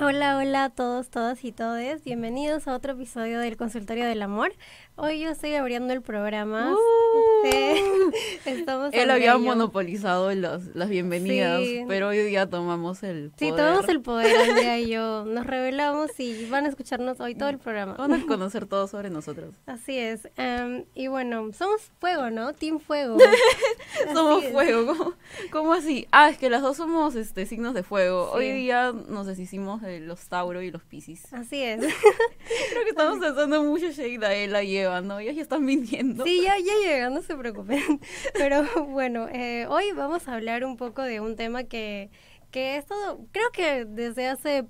Hola, hola a todos, todas y todes. Bienvenidos a otro episodio del Consultorio del Amor. Hoy yo estoy abriendo el programa. Uh, Estamos Él había yo. monopolizado las, las bienvenidas, Sí. pero hoy día tomamos el Sí, poder. tomamos el poder, Andrea y yo. Nos revelamos y van a escucharnos hoy todo el programa. Van a conocer todo sobre nosotros. Así es. Em, y bueno, somos fuego, ¿no? Team Fuego. Somos fuego. ¿Cómo, cómo así? Ah, es que las dos somos este signos de fuego. Sí. Hoy día nos deshicimos de los Tauro y los Piscis. Así es. Creo que estamos lanzando mucho shade a Ella y Eva, ¿no? Ellas ya están mintiendo. Sí, ya, ya llega, no se preocupen. Pero bueno, eh, hoy vamos a hablar un poco de un tema que, que es todo, creo que desde hace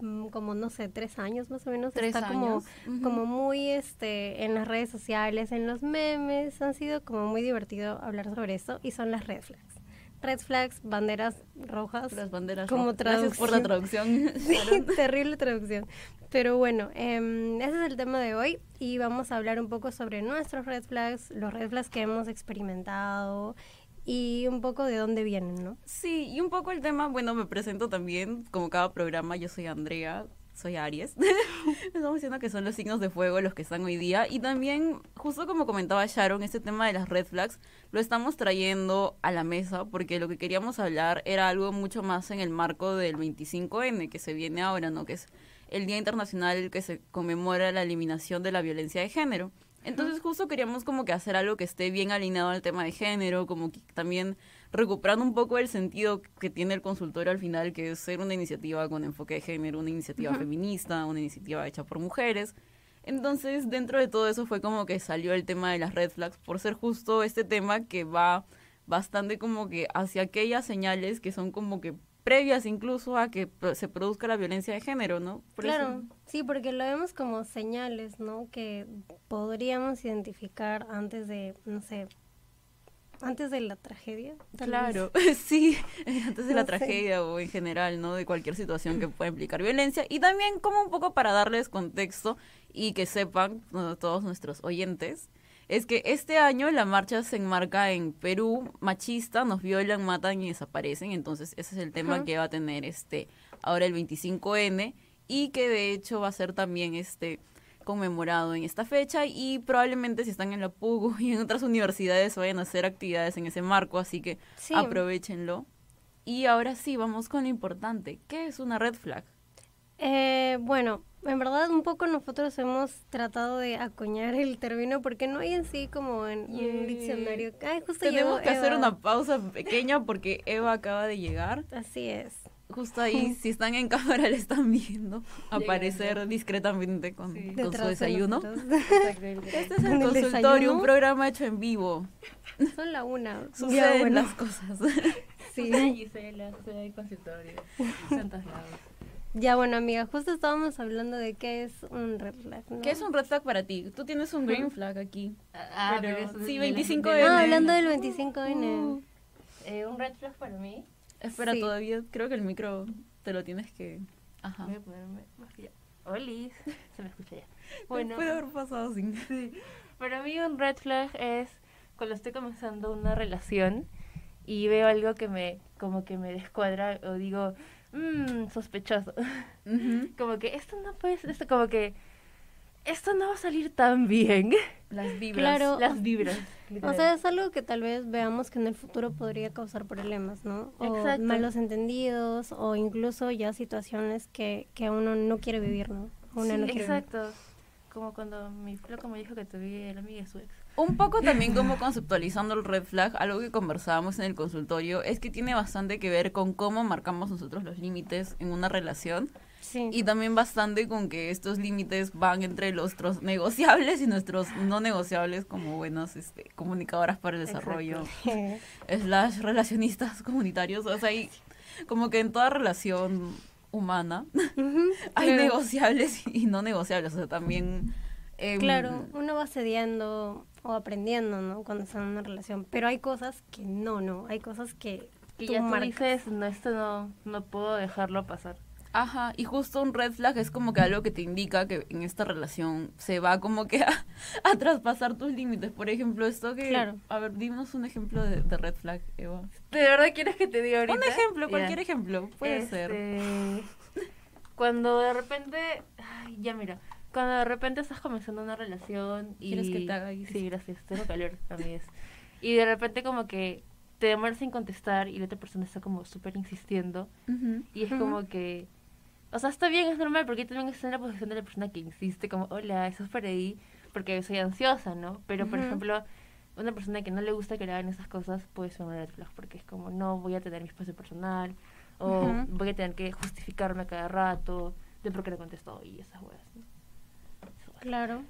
mm, como, no sé, tres años más o menos, Tres está como, como muy este en las redes sociales, en los memes, han sido como muy divertido hablar sobre eso y son las red flags. Red flags, banderas rojas. Las banderas Como rojas. Gracias por la traducción. Sí, terrible traducción. Pero bueno, em, ese es el tema de hoy y vamos a hablar un poco sobre nuestros red flags, los red flags que hemos experimentado y un poco de dónde vienen, ¿no? Sí, y un poco el tema, bueno, me presento también, como cada programa, yo soy Andrea, soy Aries. Estamos diciendo que son los signos de fuego los que están hoy día. Y también, justo como comentaba Sharon, este tema de las red flags lo estamos trayendo a la mesa porque lo que queríamos hablar era algo mucho más en el marco del 25N que se viene ahora, ¿no? Que es el Día Internacional que se conmemora la eliminación de la violencia de género. Entonces justo queríamos como que hacer algo que esté bien alineado al tema de género, como que también recuperando un poco el sentido que tiene el consultorio al final, que es ser una iniciativa con enfoque de género, una iniciativa feminista, una iniciativa hecha por mujeres. Entonces, dentro de todo eso fue como que salió el tema de las red flags, por ser justo este tema que va bastante como que hacia aquellas señales que son como que previas incluso a que se produzca la violencia de género, ¿no? Por eso- claro, sí, porque lo vemos como señales, ¿no? Que podríamos identificar antes de, no sé, antes de la tragedia. tal vez. Claro, sí, antes de la sé. tragedia o en general, ¿no? De cualquier situación que pueda implicar violencia. Y también como un poco para darles contexto y que sepan ¿no? todos nuestros oyentes, es que este año la marcha se enmarca en Perú, machista, nos violan, matan y desaparecen. Entonces ese es el tema Ajá. que va a tener este ahora el 25N y que de hecho va a ser también este conmemorado en esta fecha y probablemente si están en la PUGU y en otras universidades vayan a hacer actividades en ese marco, así que Sí. aprovechenlo. Y ahora sí, vamos con lo importante. ¿Qué es una red flag? Eh, bueno, en verdad un poco nosotros hemos tratado de acuñar el término porque no hay en sí como en un diccionario. Ay, justo Tenemos llegó que hacer una pausa pequeña porque Eva acaba de llegar. Así es. Justo ahí, si están en cámara, le están viendo aparecer discretamente con, Sí. con su desayuno. Este es el el consultorio, desayuno. un programa hecho en vivo. Son la una. Suceden bueno, las cosas. sí. Gisela, soy consultorio. Santos lados. Ya, bueno, amiga, justo estábamos hablando de qué es un red flag, ¿no? ¿Qué es un red flag para ti? Tú tienes un green flag aquí. Ah, Pero pero eso sí, es de la- 25 de de la- Ah, N. hablando del 25N. Uh. Eh, un red flag para mí. Espera, Sí. todavía creo que el micro te lo tienes que... Ajá. Voy a ponerme maquillado. Olis, se me escucha ya. Bueno, puede haber pasado sin... para mí un red flag es cuando estoy comenzando una relación y veo algo que me, como que me descuadra o digo, mmm, sospechoso. Como que esto no puede ser, esto como que esto no va a salir tan bien. Las vibras. Claro. Las vibras. O sea, es algo que tal vez veamos que en el futuro podría causar problemas, ¿no? O Exacto. malos entendidos o incluso ya situaciones que, que uno no quiere vivir, ¿no? Una Sí, no quiere vivir. exacto. Como cuando mi flaco me dijo que tuve la amiga de su ex. Un poco también como conceptualizando el red flag, algo que conversábamos en el consultorio, es que tiene bastante que ver con cómo marcamos nosotros los límites en una relación Sí. y también bastante con que estos límites van entre nuestros negociables y nuestros no negociables como buenas este, comunicadoras para el desarrollo, slash relacionistas comunitarios, o sea, hay como que en toda relación humana hay claro. negociables y no negociables, o sea, también... em, Claro, uno va cediendo o aprendiendo, ¿no? Cuando está en una relación. Pero hay cosas que no, no. Hay cosas que tú ya tú dices, no, esto no, no puedo dejarlo pasar. Ajá, y justo un red flag es como que algo que te indica que en esta relación se va como que a, a traspasar tus límites. Por ejemplo, esto que... Claro. A ver, dinos un ejemplo de, de red flag, Eva. ¿De verdad quieres que te diga ahorita? Un ejemplo, cualquier ejemplo, puede ser. Este, Cuando de repente, ay, ya mira, cuando de repente estás comenzando una relación y... ¿Quieres que te haga ahí? Sí, gracias, tengo calor, amigues. Y de repente como que te demoras en contestar y la otra persona está como súper insistiendo y es como que... O sea, está bien, es normal, porque yo también estoy en la posición de la persona que insiste, como, hola, eso es para ahí, porque soy ansiosa, ¿no? Pero, por ejemplo, una persona que no le gusta que le hagan esas cosas puede ser una red flag, porque es como, no voy a tener mi espacio personal, o voy a tener que justificarme cada rato de por qué no contesto y esas weas. ¿no? Claro.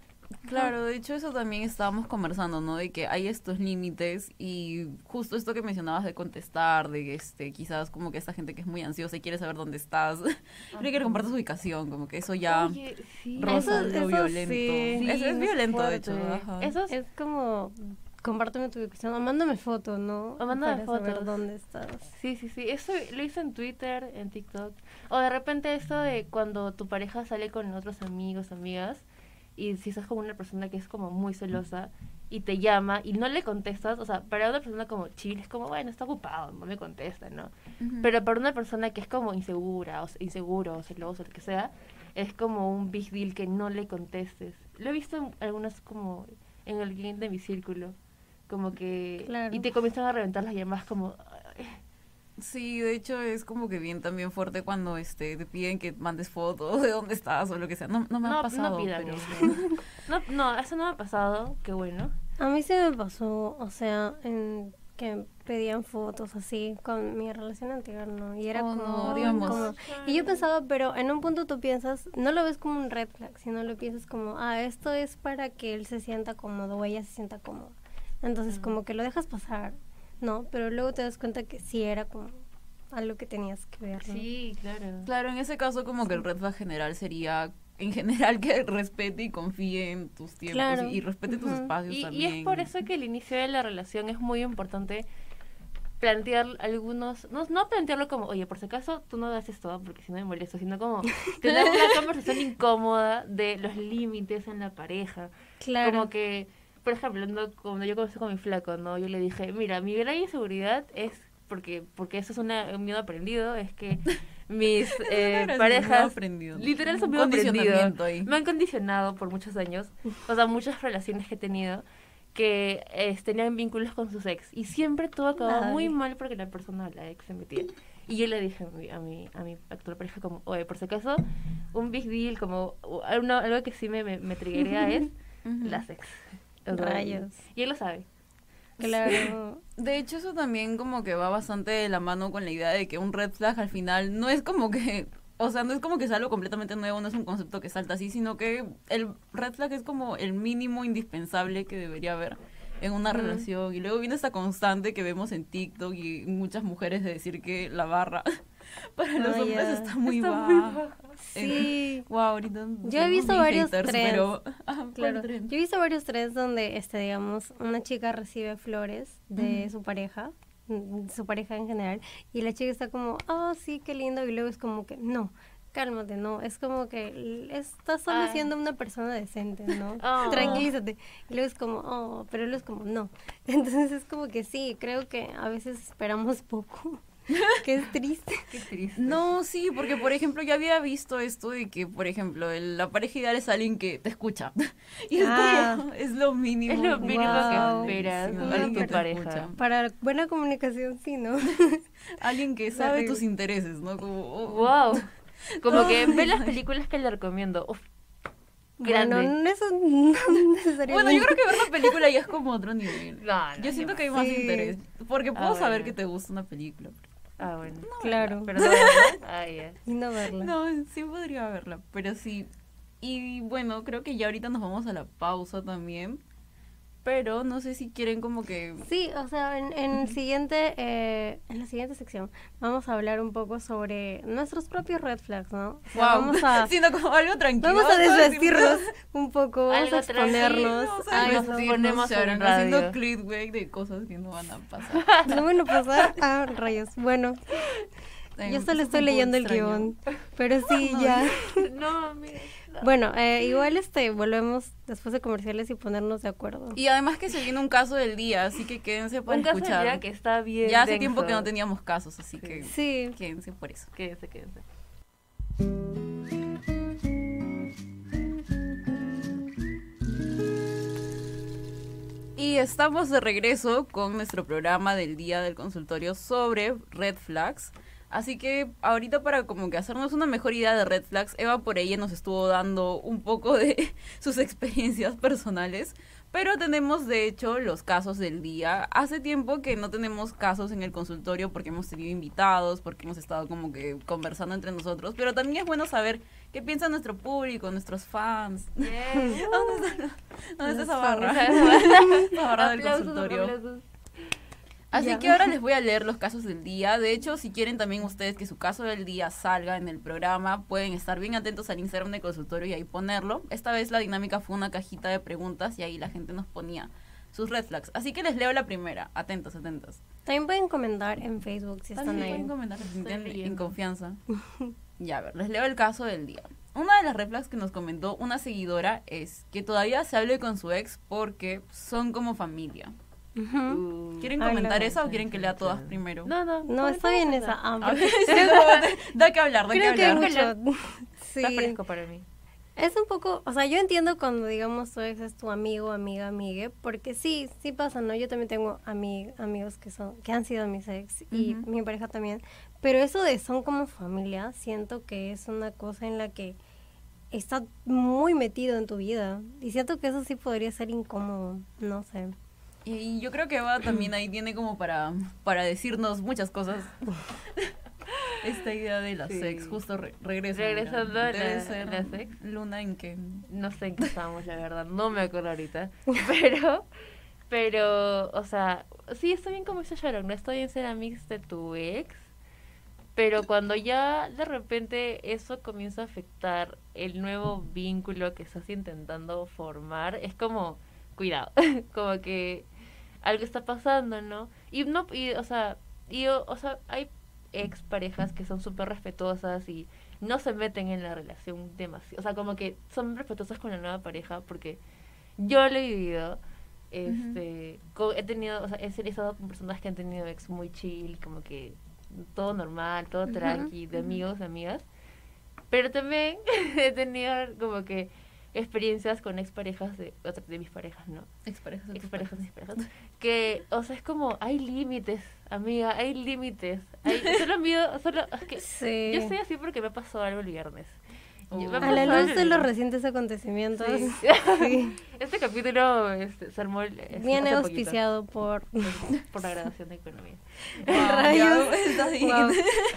Claro, de hecho eso también estábamos conversando, ¿no? De que hay estos límites y justo esto que mencionabas de contestar, de este, quizás como que esta gente que es muy ansiosa y quiere saber dónde estás, no quiere compartir su ubicación, como que eso ya Oye, sí. Eso- lo eso violento. sí. Sí, es, es violento, de hecho. ajá. Eso es, Es como, compárteme tu ubicación, o mándame foto, ¿no? O mándame Para saber fotos. dónde estás. Sí, sí, sí. Eso lo hice en Twitter, en TikTok. O de repente esto de cuando tu pareja sale con otros amigos, amigas, y si estás con una persona que es como muy celosa y te llama y no le contestas, o sea, para una persona como chill es como, bueno, está ocupado, no me contesta, ¿no? Pero para una persona que es como insegura, o inseguro, o celoso, lo que sea, es como un big deal que no le contestes. Lo he visto en algunas como en game de mi círculo, como que... Claro. Y te comienzan a reventar las llamadas como... "Ay, Sí, de hecho es como que bien también fuerte cuando este te piden que mandes fotos de dónde estás o lo que sea. No, no me ha pasado, pidan pero... eso. No, no, eso no me ha pasado, qué bueno. A mí se me pasó, o sea, en que pedían fotos así con mi relación anterior, ¿no? Y era Oh, como, no, digamos. como- Y yo pensaba, pero en un punto tú piensas, no lo ves como un red flag, sino lo piensas como, ah, esto es para que él se sienta cómodo o ella se sienta cómoda. Entonces, Mm. como que lo dejas pasar, ¿no? Pero luego te das cuenta que sí era como algo que tenías que ver, ¿no? Sí, claro. Claro, en ese caso como que el red flag general sería en general que respete y confíe en tus tiempos Claro. y, y respete tus espacios Y, y también. es por eso que el inicio de la relación es muy importante plantear algunos, no, no plantearlo como, oye, por si acaso tú no haces todo porque si no me molesto, sino como tener una conversación incómoda de los límites en la pareja. Claro. Como que, por ejemplo, no, cuando yo comencé con mi flaco, ¿no? Yo le dije, mira, mi gran inseguridad es, porque porque eso es una, un miedo aprendido, es que mis eh, parejas, literal un miedo aprendido, ahí. me han condicionado por muchos años, o sea, muchas relaciones que he tenido, que eh, tenían vínculos con sus ex, y siempre todo acababa Ay. muy mal porque la persona, la ex, se metía. Y yo le dije a mi, a mi, a mi actual pareja como, oye, por si acaso, un big deal, como o- algo, que sí me, me, me es Ujú. las ex. Rayos. Y él lo sabe. Claro. De hecho, eso también como que va bastante de la mano con la idea de que un red flag al final no es como que, o sea, no es como que es algo completamente nuevo, no es un concepto que salta así, sino que el red flag es como el mínimo indispensable que debería haber en una relación. Y luego viene esta constante que vemos en TikTok y muchas mujeres de decir que la barra para los Ah, hombres está muy Está baja. muy baja. Sí. Wow, ahorita Yo he visto varios haters, trends. pero ah, ¿cuál Claro, trend? yo he visto varios threads donde, este, digamos, una chica recibe flores de Ujú. su pareja, mm, su pareja en general, y la chica está como, oh, sí, qué lindo, y luego es como que, no, cálmate, no, es como que estás solo Ah. siendo una persona decente, ¿no? Oh. Tranquilízate. Y luego es como, oh, pero luego es como, no. Entonces es como que sí, creo que a veces esperamos poco, es triste. Qué triste. No, sí, porque por ejemplo yo había visto esto de que, por ejemplo, el- la pareja ideal es alguien que te escucha. Y es Ah. como, es lo mínimo. Es lo mínimo Wow. que esperas Sí, alguien que te pareja. escucha. Para buena comunicación, sí, ¿no? Alguien que sabe tus intereses, ¿no? Como, oh, Wow. Como que ve las películas que le recomiendo. Uf, Bueno, grande. no, eso no necesariamente. Bueno, yo creo que ver la película ya es como otro nivel. No, no, Yo siento qué que hay más Sí. interés. Porque puedo Ah, saber bueno. que te gusta una película. Ah, bueno. Claro. Pero no. Ah, ya. Y no verla. No, sí podría verla, pero sí. Y bueno, creo que ya ahorita nos vamos a la pausa también. Pero no sé si quieren como que... Sí, o sea, en, en el siguiente, eh, en la siguiente sección vamos a hablar un poco sobre nuestros propios red flags, ¿no? O sea, Wow, Vamos a, sino como algo tranquilo. vamos a desvestirnos un poco, vamos a exponernos Ay, eso. nos Sí, ponemos en radio. haciendo clickbait de cosas que no van a pasar. No van a pasar a rayos. Bueno, Yo solo estoy leyendo el guion, pero sí, ya. no, amiga. No. Bueno, eh, igual este volvemos después de comerciales y ponernos de acuerdo. Y además que se viene un caso del día, así que quédense para Un caso de escuchar. vida que está bien ya hace denso. tiempo que no teníamos casos, así Sí. que Sí, quédense por eso. Quédense, quédense. Y estamos de regreso con nuestro programa del día del consultorio sobre red flags. Así que ahorita para como que hacernos una mejor idea de red flags, Eva por ella nos estuvo dando un poco de sus experiencias personales. Pero tenemos de hecho los casos del día. Hace tiempo que no tenemos casos en el consultorio porque hemos tenido invitados, porque hemos estado como que conversando entre nosotros. Pero también es bueno saber qué piensa nuestro público, nuestros fans. ¿Dónde está, dónde está esa barra? Esa barra del consultorio. Así que ahora les voy a leer los casos del día. De hecho, si quieren también ustedes que su caso del día salga en el programa, pueden estar bien atentos al Instagram de consultorio y ahí ponerlo. Esta vez la dinámica fue una cajita de preguntas y ahí la gente nos ponía sus red flags. Así que les leo la primera. Atentos, atentos. también pueden comentar en Facebook si están También ahí. pueden comentar, se sienten en confianza. Ya, a ver, les leo el caso del día. Una de las red flags que nos comentó una seguidora es que todavía se hable con su ex porque son como familia. ¿Quieren Ay, comentar no. esa o quieren que lea todas primero? No, no. No, está bien esa. Ah, A porque ver, sí, no, da que hablar, da que creo que hablar. mucho. Está Sí. fresco para mí. Es un poco, o sea, yo entiendo cuando digamos tu ex es tu amigo, amiga, amigue, porque sí, sí pasa, ¿no? Yo también tengo ami- amigos que son, que han sido mis ex y mi pareja también, pero eso de son como familia, siento que es una cosa en la que está muy metido en tu vida y siento que eso sí podría ser incómodo, no sé. Y yo creo que Eva también ahí tiene como para, para decirnos muchas cosas. Esta idea de las Sí. ex, justo re- regresa. Regresando a la- ser las ex. Luna en que... No sé en qué estábamos, la verdad. No me acuerdo ahorita. Pero, pero, o sea, sí, está bien como dice Sharon. No está bien ser amigos de tu ex. Pero cuando ya de repente eso comienza a afectar el nuevo vínculo que estás intentando formar, es como, cuidado, como que algo está pasando, ¿no? Y no, y, o sea, y, o, o sea, hay ex parejas que son súper respetuosas y no se meten en la relación demasiado, o sea, como que son respetuosas con la nueva pareja porque yo lo he vivido, este, co- he tenido, o sea, he serializado con personas que han tenido ex muy chill, como que todo normal, todo Ujú, tranqui, de amigos, de amigas, pero también he tenido como que experiencias con exparejas de, otra- de mis parejas, ¿no? Exparejas exparejas, parejas. exparejas, que, o sea, es como, hay límites, amiga, hay límites. Hay, solo miedo, solo, es que Sí. yo estoy así porque me pasó algo el viernes. Oh. A la luz de los recientes Sí. sí, Este capítulo este, se armó este, viene poquito, auspiciado por... por, la graduación de economía. Wow, Rayos. Wow.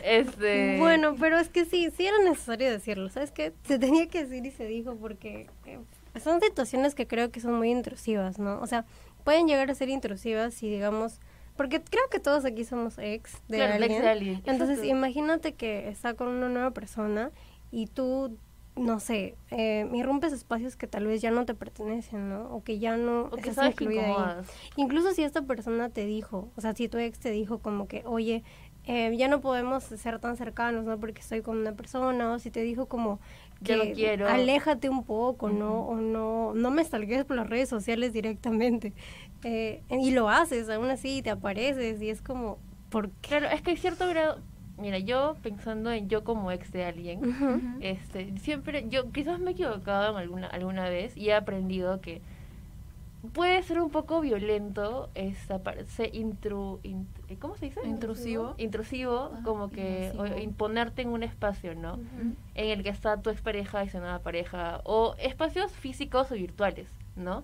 Este, Bueno, pero es que sí, sí era necesario decirlo, ¿sabes qué? Se tenía que decir y se dijo porque eh, son situaciones que creo que son muy intrusivas, ¿no? O sea, pueden llegar a ser intrusivas si digamos, porque creo que todos aquí somos ex de claro, el ex alguien. de alguien. Entonces, exacto. imagínate que está con una nueva persona y tú, no sé, eh, irrumpes espacios que tal vez ya no te pertenecen, ¿no? O que ya no o estás que incluida ahí. Incluso si esta persona te dijo, o sea, si tu ex te dijo como que, oye, eh, ya no podemos ser tan cercanos, ¿no? Porque estoy con una persona, o si te dijo como que no quiero. aléjate un poco, ¿no? O no, no me stalkees por las redes sociales directamente. Eh, y lo haces, aún así, te apareces y es como, ¿por qué? Claro, es que hay cierto grado. Mira, yo pensando en yo como ex de alguien, este, siempre, yo quizás me he equivocado en alguna, alguna vez y he aprendido que puede ser un poco violento esta par- se intru, int- eh, ¿cómo se dice? Intrusivo. Intrusivo, Ah, como que o- imponerte en un espacio, ¿no? En el que está tu expareja y su nueva pareja, o espacios físicos o virtuales, ¿no?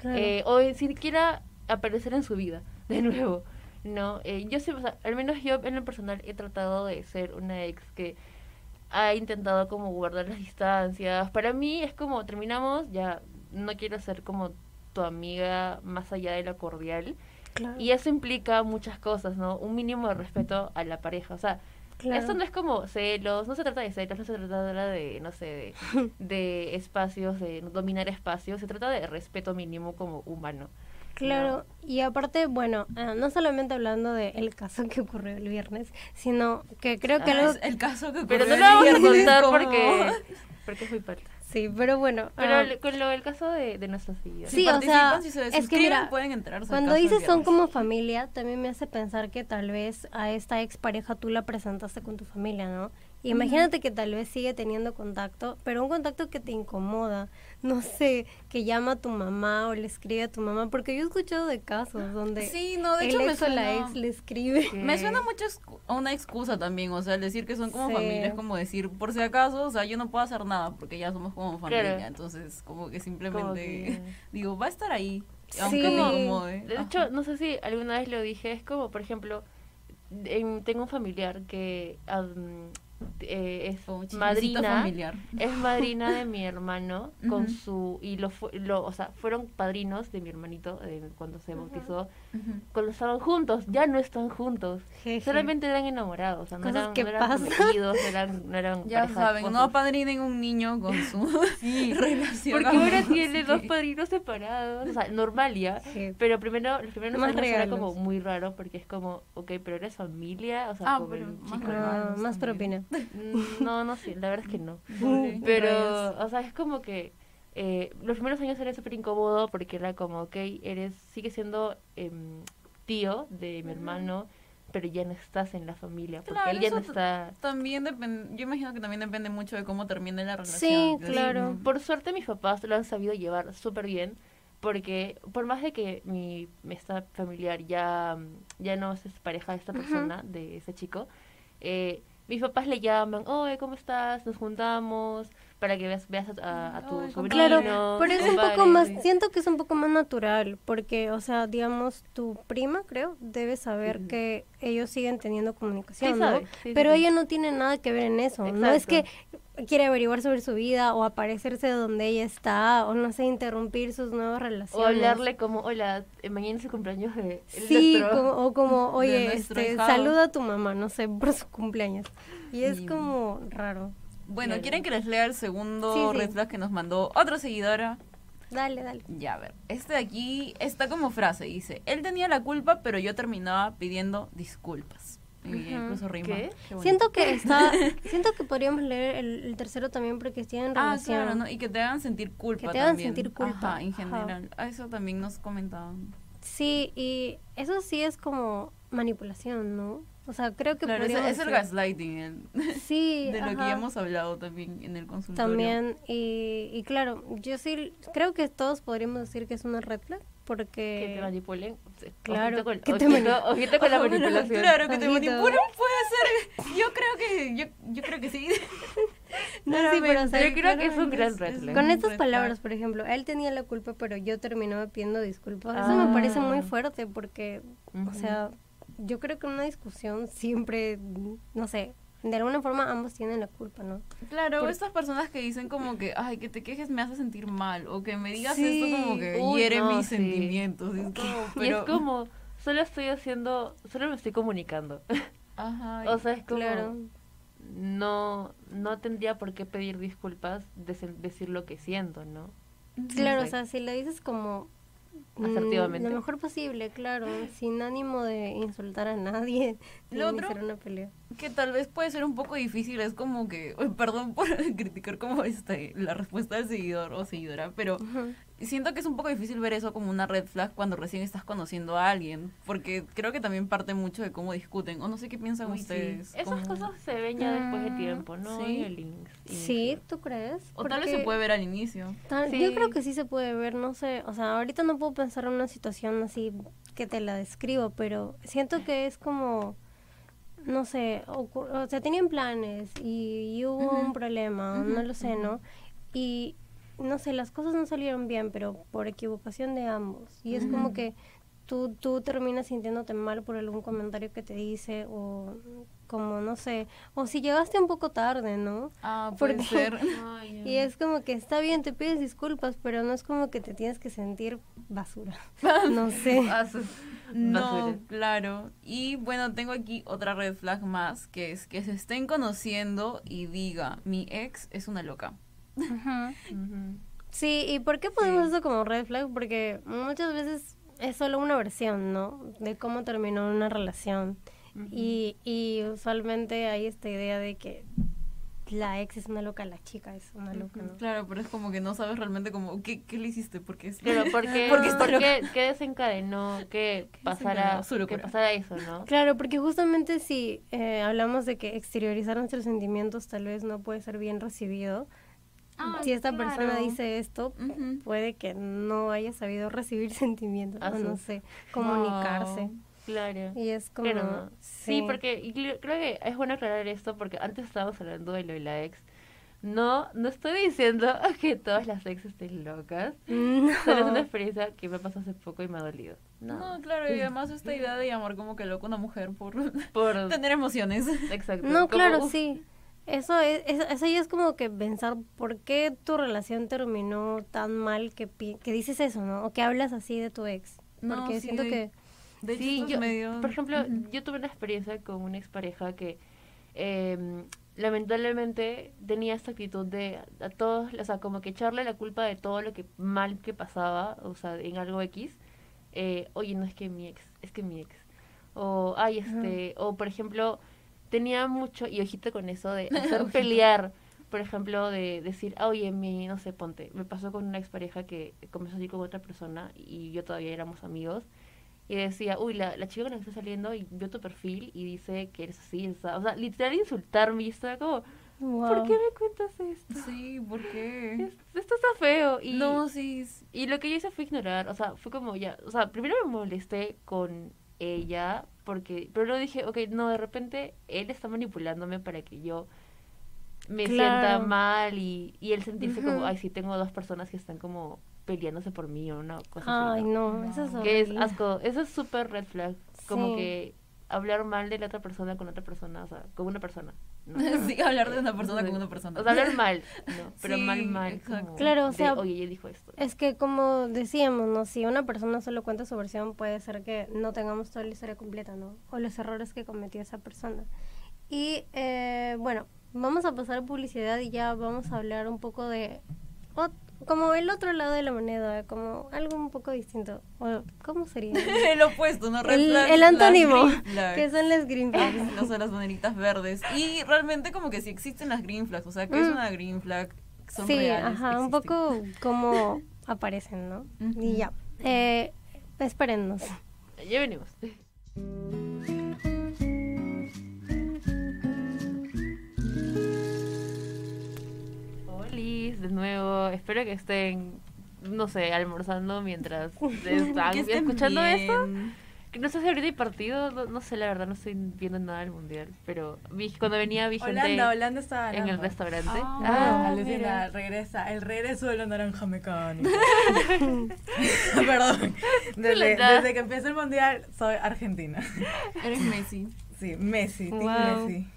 Claro. Eh, o en siquiera aparecer en su vida, de nuevo. No, eh, yo siempre, o sea, al menos yo en lo personal he tratado de ser una ex que ha intentado como guardar las distancias. Para mí es como terminamos, ya no quiero ser como tu amiga más allá de lo cordial. claro. Y eso implica muchas cosas, ¿no? Un mínimo de respeto a la pareja. O sea, claro. esto no es como celos, no se trata de celos, no se trata de, no sé, de, de espacios, de dominar espacios, se trata de respeto mínimo como humano. Claro, y aparte, bueno, eh, no solamente hablando del caso que ocurrió el viernes, sino que creo que Ah, algo... el caso que Pero ocurrió no lo vamos a el viernes, contar como- porque, porque muy parte. Sí, pero bueno. Pero ah, el- con lo del caso de, de nuestros seguidores. Sí, Si o sea, si se es que mira, pueden enterarse al Cuando dices son como familia, también me hace pensar que tal vez a esta expareja tú la presentaste con tu familia, ¿no? Imagínate que tal vez sigue teniendo contacto, pero un contacto que te incomoda, no sé, que llama a tu mamá o le escribe a tu mamá, porque yo he escuchado de casos donde Sí, no, de el hecho me ex o la suena- ex le escribe. Me suena mucho a una excusa también, o sea, el decir que son como Sí. familia es como decir, por si acaso, o sea, yo no puedo hacer nada porque ya somos como familia, Claro. entonces como que simplemente Como digo, va a estar ahí, Sí. aunque te incomode. De Ajá. hecho, no sé si alguna vez lo dije, es como, por ejemplo, en- tengo un familiar que eh, es madrina familiar. es madrina de mi hermano con su y lo, lo o sea fueron padrinos de mi hermanito eh, cuando se bautizó Cuando estaban juntos ya no están juntos Jeje. solamente eran enamorados o sea no Cosas eran, que no eran pasan. prometidos, no eran, no eran Ya saben, no apadrinen un niño con su relación. porque ahora tiene dos padrinos separados o sea normal ya Sí. pero primero los primeros Más años era como muy raro porque es como ok pero eres familia o sea Ah, como pero más más propina. No no sé la verdad es que no. Pero, o sea, es como que eh, los primeros años era súper incómodo porque era como, ok, eres, sigue siendo em, tío de mi hermano, pero ya no estás en la familia, porque Claro, él ya no está... También depende, yo imagino que también depende mucho de cómo termine la relación. Sí, Entonces, claro. mm, Por suerte mis papás lo han sabido llevar súper bien, porque por más de que mi esta familiar ya, ya no es pareja de esta persona, de ese chico, eh, mis papás le llaman, oye, ¿cómo estás? Nos juntamos para que veas, veas a, a tu Ay, sobrino. Claro, pero es un poco compadre". más, siento que es un poco más natural, porque, o sea, digamos, tu prima, creo, debe saber que ellos siguen teniendo comunicación, Sí ¿no? sí, pero sí. ella no tiene nada que ver en eso, no es que quiere averiguar sobre su vida o aparecerse donde ella está, o no sé, interrumpir sus nuevas relaciones. O hablarle como, hola, mañana es el cumpleaños de el Sí, nuestro". como- o como, oye, este, saluda a tu mamá, no sé, por su cumpleaños. Y es como raro. Bueno. ¿quieren que les lea el segundo Sí, sí. red flag que nos mandó otra seguidora? Dale, dale. Ya, a ver. Este de aquí está como frase. Dice, él tenía la culpa, pero yo terminaba pidiendo disculpas. Y Ujú. incluso rima. Siento que está, siento que podríamos leer el, el tercero también porque tienen Ah, relación. claro, ¿no? Y que te hagan sentir culpa Que te hagan también. sentir culpa, Ajá, en ajá. general. A eso también nos comentaban. Sí, y eso sí es como manipulación, ¿no? O sea, creo que Claro, es, el gaslighting, el- Sí, de lo que ya hemos hablado también en el consultorio. También, y, y claro, yo sí creo que todos podríamos decir que es una red flag porque... Que te manipulen. Claro, Ojito con, que te ojito- ojito con la manipulación. Claro, que te manipulen puede ser. Yo creo que, yo, yo creo que sí. No, sí, pero, o sea, Yo creo que es un gran red flag. Con estas palabras, por ejemplo, él tenía la culpa, pero yo terminaba pidiendo disculpas. Eso me parece muy Ah. fuerte porque, o sea, yo creo que en una discusión siempre, no sé, de alguna forma ambos tienen la culpa, ¿no? Claro, Por- estas personas que dicen como que, ay, que te quejes me hace sentir mal, o que me digas Sí. esto como que Uy, hiere no, mis sí. sentimientos. Es como, Y es como, solo estoy haciendo, solo me estoy comunicando. Ajá, o sea, es como, Claro. no, no tendría por qué pedir disculpas de decir lo que siento, ¿no? Claro, o sea, si le dices como... mm, Asertivamente. Lo mejor posible, claro, sin ánimo de insultar a nadie, Lo otro- hacer una pelea. que tal vez puede ser un poco difícil, es como que, perdón por criticar como este, la respuesta del seguidor o seguidora, pero. Siento que es un poco difícil ver eso como una red flag cuando recién estás conociendo a alguien, porque creo que también parte mucho de cómo discuten, o no sé qué piensan Uy, sí. ustedes. Esas cosas se ven ya después de Mm, tiempo, ¿no? sí. El Sí. ¿tú crees? O tal vez se puede ver al inicio. Tal- Sí. Yo creo que sí se puede ver, no sé, o sea, ahorita no puedo pensar en una situación así que te la describo, pero siento que es como, no sé, o sea, tenían planes y, y hubo un problema, no lo sé. ¿no? Y no sé, las cosas no salieron bien, pero por equivocación de ambos. Y es como que tú, tú terminas sintiéndote mal por algún comentario que te dice o como, no sé, o si llegaste un poco tarde, ¿no? Ah, puede Porque- ser. Y es como que está bien, te pides disculpas, pero no es como que te tienes que sentir basura. No sé. Ah, No, basura. claro. Y bueno, tengo aquí otra red flag más, que es que se estén conociendo y diga, mi ex es una loca. Sí, ¿y por qué ponemos Sí. eso como red flag? Porque muchas veces es solo una versión, ¿no? De cómo terminó una relación. y, y usualmente hay esta idea de que la ex es una loca, la chica es una loca, ¿no? Claro, pero es como que no sabes realmente como, ¿qué, qué le hiciste? Porque es... Pero ¿por qué, Porque está por loca. qué- qué desencadenó que pasara, que pasara eso, no? Claro, porque justamente si eh, hablamos de que exteriorizar nuestros sentimientos tal vez no puede ser bien recibido, Ah, si esta claro. persona dice esto, puede que no haya sabido recibir sentimientos, Ah, o no sé, comunicarse. Claro. Y es como... Sí. sí. porque creo que es bueno aclarar esto porque antes estábamos hablando de lo de la ex. No, no estoy diciendo que todas las ex estén locas. No. Solo es una experiencia que me pasó hace poco y me ha dolido. No, No, claro, y además esta idea de llamar como que loco a una mujer por por tener emociones. exacto. No, como, claro, uf, sí. Eso es, es- eso ya es como que pensar por qué tu relación terminó tan mal que, pi- que dices eso, ¿no? O que hablas así de tu ex. No, Porque sí, siento de- que... De Sí, yo, medios- por ejemplo, yo tuve una experiencia con una expareja que eh, lamentablemente tenía esta actitud de a todos, o sea, como que echarle la culpa de todo lo que mal que pasaba, o sea, en algo X. eh, Oye, no es que mi ex, es que mi ex. O, ay, este, o por ejemplo, tenía mucho, y ojito con eso de hacer pelear. Por ejemplo, de decir, ah, oye, mi, no sé, ponte. Me pasó con una expareja que comenzó así con otra persona y yo todavía éramos amigos y decía, uy, la, la chica con la que está saliendo y vio tu perfil y dice que eres así, o sea, o sea, literal insultarme y estaba como, ¿por wow. qué me cuentas esto? Sí, ¿por qué? Es- Esto está feo. Y, No, sí. es- y lo que yo hice fue ignorar, o sea, fue como ya, o sea, primero me molesté con ella, porque, pero luego dije, ok, no, de repente él está manipulándome para que yo me sienta mal y, y él sentirse Ujú. como, ay, sí, tengo dos personas que están como peleándose por mí o una cosa así. Ay, ¿no? no, eso es Que es asco, eso es súper red flag, como Sí. que hablar mal de la otra persona con otra persona, o sea, con una persona. ¿no? Sí, hablar de una persona con una persona. O sea, hablar mal, no, pero Sí, mal, mal. exacto. como Claro, o de, sea, Oye, ella dijo esto. Es que como decíamos, ¿no? Si una persona solo cuenta su versión, puede ser que no tengamos toda la historia completa, ¿no? O los errores que cometió esa persona. Y eh, bueno, vamos a pasar a publicidad y ya vamos a hablar un poco de... como el otro lado de la moneda, como algo un poco distinto. O, ¿Cómo sería? el opuesto, ¿no? Red el, flags, el antónimo, que son las green flags. no son las banderitas verdes. Y realmente como que sí existen las green flags. O sea, que es Mm. una green flag. Son sí, reales, ajá, un existen. poco como aparecen, ¿no? Ujú. Y ya. Eh, espérennos. Ya venimos. De nuevo. Espero que estén, no sé, almorzando mientras están escuchando esto. bien. Que no sé si ahorita hay partido, no, no sé, la verdad, no estoy viendo nada del mundial. Pero vi, cuando venía vi gente Holanda, Holanda está en el restaurante. Ah, Ah, Alucina, regresa. El regreso de la naranja mecánica. Perdón. Desde, desde que empezó el mundial, soy argentina. Eres Messi. Sí, Messi, Team Wow. Messi.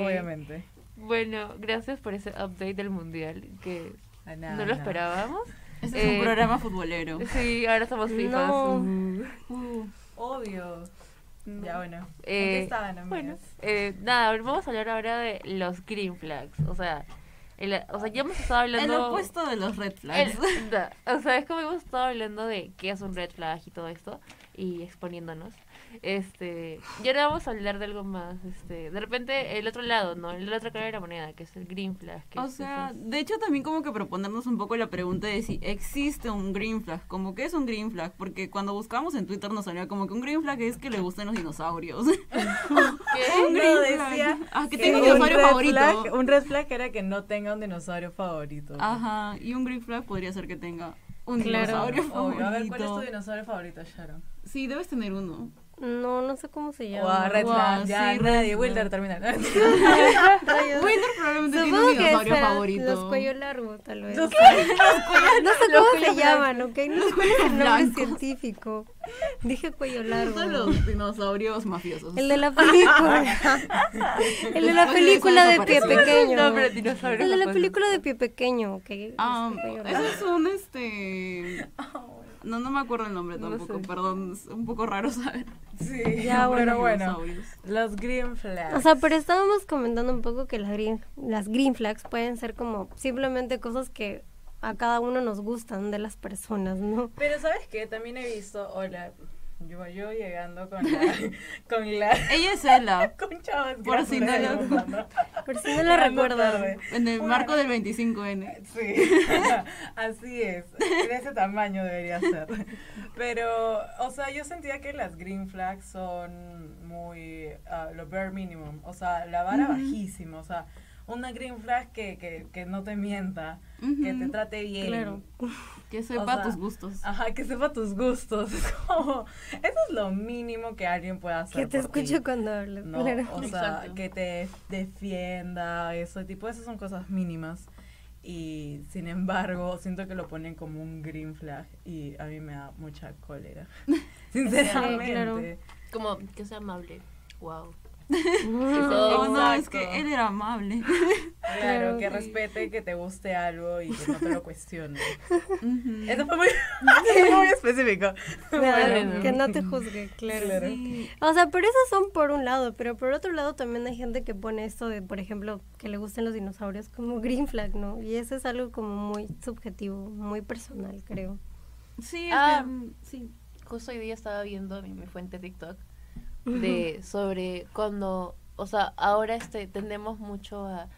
Obviamente. Bueno, gracias por ese update del mundial que Ah, nada, no lo esperábamos. Este es Eh, un programa futbolero. Sí, ahora somos fifas. No. Uh, Obvio. Ya bueno. ¿En Eh, estaban? Bueno, eh, nada, vamos a hablar ahora de los green flags. O sea, el- o sea ya hemos estado el hablando... opuesto de los red el- flags. da, o sea, es como hemos estado hablando de qué es un red flag y todo esto, y exponiéndonos. Este, y ahora vamos a hablar de algo más, este, de repente el otro lado, ¿no? El otro cara de la moneda, que es el green flag. Que O es sea, esos- de hecho también como que proponernos un poco la pregunta de si existe un green flag, como que es un green flag, porque cuando buscamos en Twitter nos salía como que un green flag es que le gusten los dinosaurios. ¿Qué? un No, green decía flag. Ah, que que tenga un dinosaurio red favorito. flag- un red flag era que no tenga un dinosaurio favorito. Ajá, y un green flag podría ser que tenga un Claro. dinosaurio Obvio. favorito. A ver, ¿cuál es tu dinosaurio favorito, Sharon? Sí, debes tener uno. No, no sé cómo se Wow, llama. red flag. Wow, ya, sí, nadie. red Wilder termina. Wilder probablemente tiene Supongo un que dinosaurio espera, favorito. los cuello largo, tal vez. Los no sé cómo se llaman, ¿ok? No sé cuál es el nombre blancos. científico. Dije cuello largo. Son los dinosaurios mafiosos. El de la película. el de la película eso de pie pequeño. No, pero dinosaurio El de la película de pie pequeño, ¿ok? Ah, Es cuello esos largo. son este... No, no me acuerdo el nombre No tampoco, sé. perdón, es un poco raro saber. Sí, Ya, bueno. pero bueno. Los green flags. O sea, pero estábamos comentando un poco que las green, las green flags pueden ser como simplemente cosas que a cada uno nos gustan de las personas, ¿no? Pero ¿sabes qué? También he visto, hola, yo, yo llegando con la... con la... Ella es Ella, con chavas Por si no lo- ¿no? Por si no recuerdan. tarde. en el marco del 25N. Sí, así es. De ese tamaño debería ser. Pero, o sea, yo sentía que las green flags son muy, ah, lo bare minimum. O sea, la vara bajísima. O sea, una green flag que, que, que no te mienta, que te trate bien. Claro. Que sepa O sea, tus gustos. Ajá, que sepa tus gustos. Es como, eso es lo mínimo que alguien puede hacer. Que te escucho cuando hablas. No, claro. o sea, Exacto. que te defienda, eso tipo, esas son cosas mínimas. Y sin embargo, siento que lo ponen como un green flag y a mí me da mucha cólera. Sinceramente. claro. Como que sea amable. Wow. Oh, no, es que él era amable. Claro, Claro. que respete que te guste algo y que no te lo cuestione. Ujú. Eso fue muy, muy específico. Claro, Bueno. que no te juzgue, claro. Claro. Sí. O sea, pero esos son por un lado, pero por otro lado también hay gente que pone esto de, por ejemplo, que le gusten los dinosaurios como green flag, ¿no? Y eso es algo como muy subjetivo, muy personal, creo. Sí, es Ah. que, mm, sí. Justo hoy día estaba viendo mi, mi fuente TikTok de sobre cuando, o sea, ahora este tendemos mucho a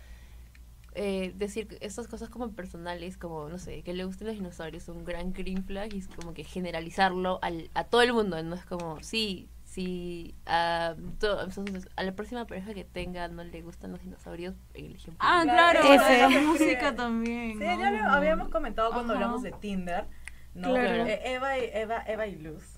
eh, decir estas cosas como personales, como, no sé, que le gusten los dinosaurios, un gran green flag, y es como que generalizarlo al, a todo el mundo, no es como, sí, sí, a, entonces, a la próxima pareja que tenga no le gustan los dinosaurios, el ejemplo. Ah, Claro, la música también. Sí, ¿no? ya lo habíamos comentado cuando Ajá. hablamos de Tinder. ¿no? Claro. Eh, Eva, y, Eva, Eva y Luz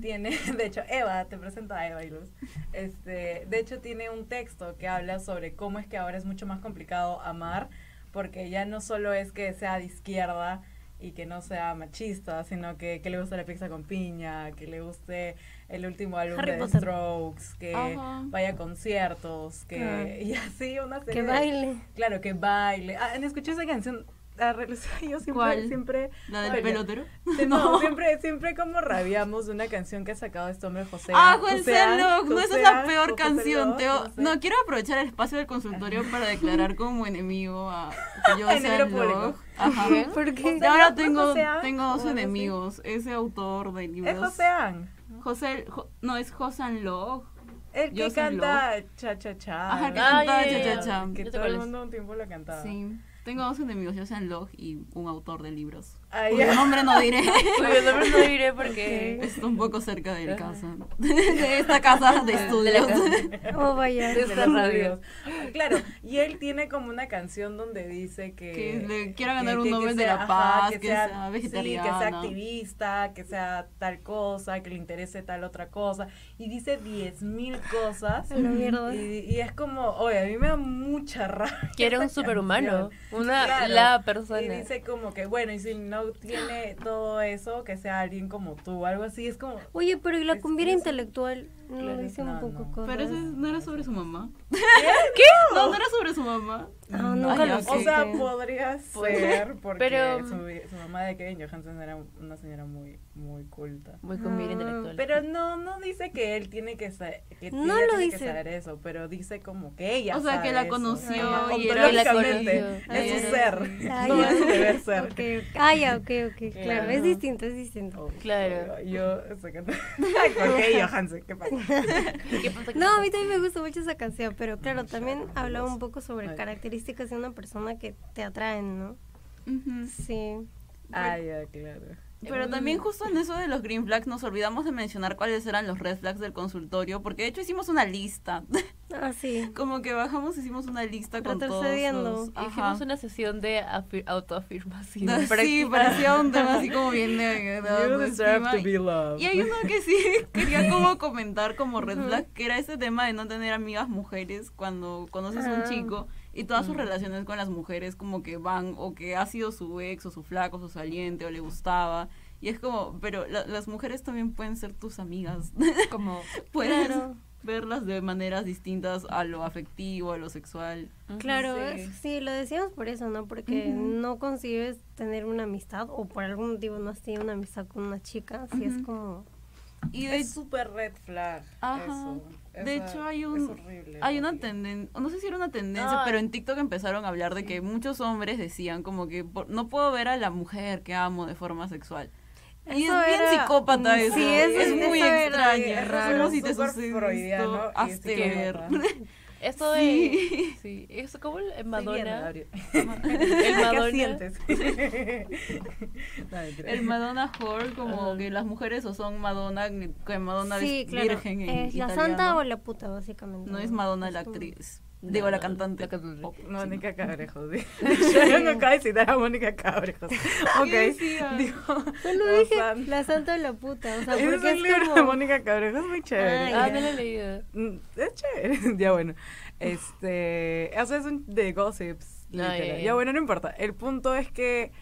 tiene, de hecho, Eva, te presento a Eva y Luz. Este, de hecho, tiene un texto que habla sobre cómo es que ahora es mucho más complicado amar, porque ya no solo es que sea de izquierda y que no sea machista, sino que, que le guste la pizza con piña, que le guste el último álbum Harry de The Potter. Strokes, que Ajá. vaya a conciertos, que Ah. y así una serie Que de- baile. Claro, que baile. Ah, ¿han escuchado esa canción? Yo siempre, ¿Cuál? siempre... ¿La del Oye, pelotero? sí, no, siempre, siempre como rabiamos de una canción que ha sacado este hombre José. Ah, José Locke, no, esa es la peor José canción. Teo. no quiero aprovechar el espacio del consultorio para declarar como enemigo a José. Locke. Ajá. ¿Quién? ¿Por qué? José Ahora Locke, tengo, tengo dos enemigos. Ese autor de libros. Es Josean. José, Jo- no, es Josan Locke. El que canta cha cha cha. Ajá, que Ah, cantaba ya, ya, Cha ya. Cha Cha. Que todo el mundo un tiempo la cantaba. Sí. Tengo dos enemigos, Josan Locke y un autor de libros. Ah, Cuyo nombre no diré. Uy, el nombre no diré porque... Está un poco cerca de casa. De esta casa de estudios. Oh, vaya. De esta radio. Claro, y él tiene como una canción donde dice que... Que le quiera que- ganar un que- que Nobel de sea- la ajá, Paz, que sea Sí, que sea activista, que sea tal cosa, que le interese tal otra cosa. Y dice diez mil cosas. Y, y es como, oye, a mí me da mucha rabia. Quiere un superhumano, canción. una Claro. la persona. Y dice como que, bueno, y si no tiene todo eso, que sea alguien como tú, algo así. Es como, Oye, pero ¿y la Es- cumbia es- intelectual? No, Claro, dice un no, poco no. cosas. Pero ese no era sobre su mamá. ¿qué? No, no era sobre su mamá. Ah, nunca Ah, lo sé. O sea, podría ser porque Pero- su, su mamá de Kevin Johansen era una señora muy muy culta. Muy con vida Ah, intelectual. Pero no no dice que él tiene que saber que No lo tiene dice. que saber eso, pero dice como que ella O sea, que la conoció y era- la conoció. es su Ah, ser, Ah, no ya. es su deber ser. Ok, ok. Ah, ya, ok, ok. Claro, es distinto, es distinto. Claro. Yo estoy cantando. Ay, con Kevin Johansen, ¿qué pasa? No, a mí también me gusta mucho esa canción, pero claro, también hablaba un poco sobre características de una persona que te atraen, ¿no? Sí. Ah, ya, claro. Pero también justo en eso de los green flags nos olvidamos de mencionar cuáles eran los red flags del consultorio, porque de hecho hicimos una lista. Ah, sí. Como que bajamos, hicimos una lista con todos Retrocediendo. los... Hicimos una sesión de afir- autoafirmación. No, sí, práctica. parecía un tema así como bien de, de You deserve autoestima. to be loved. Y hay uno que sí quería como comentar como red flag, que era ese tema de no tener amigas mujeres cuando conoces a un Ah. chico y todas sus relaciones con las mujeres como que van o que ha sido su ex o su flaco, su saliente o le gustaba. Y es como, pero la- las mujeres también pueden ser tus amigas. Como, Puedes Claro. verlas de maneras distintas a lo afectivo, a lo sexual. Claro, Sí. es- sí, lo decíamos por eso, ¿no? Porque no concibes tener una amistad o por algún motivo no has tenido una amistad con una chica, así es Ujú. como Y Es súper red flag. Ajá. Eso. De Esa- hecho hay es un horrible, hay una tendencia, no sé si era una tendencia, Ah, pero en TikTok empezaron a hablar de que muchos hombres decían como que por- no puedo ver a la mujer que amo de forma sexual. Y Eso es bien era- psicópata sí, eso. eso- es muy eso extraño. Es raro. como si te freudiano esto, y hazte ver. psicópata. Esto de. Sí. Sí. Es como el Madonna. El Madonna. El Madonna whore, como Ajá. que las mujeres o son Madonna, que Madonna Sí, es claro. virgen en es la italiano. santa o la puta, básicamente. No es Madonna la como- actriz. Digo, la cantante. La cantante. Pop. Mónica Cabrejos. sí. Yo no acabo de citar a Mónica Cabrejos. Ok. Digo, Solo o dije la santa o la puta, o sea, es un es libro de. Mónica Cabrejos muy chévere. Ay, Ah, no lo he leído. Mm, Es chévere. ya bueno. Este. O sea, es un de gossips. Ah, literal. ya, bueno, no importa. El punto es que.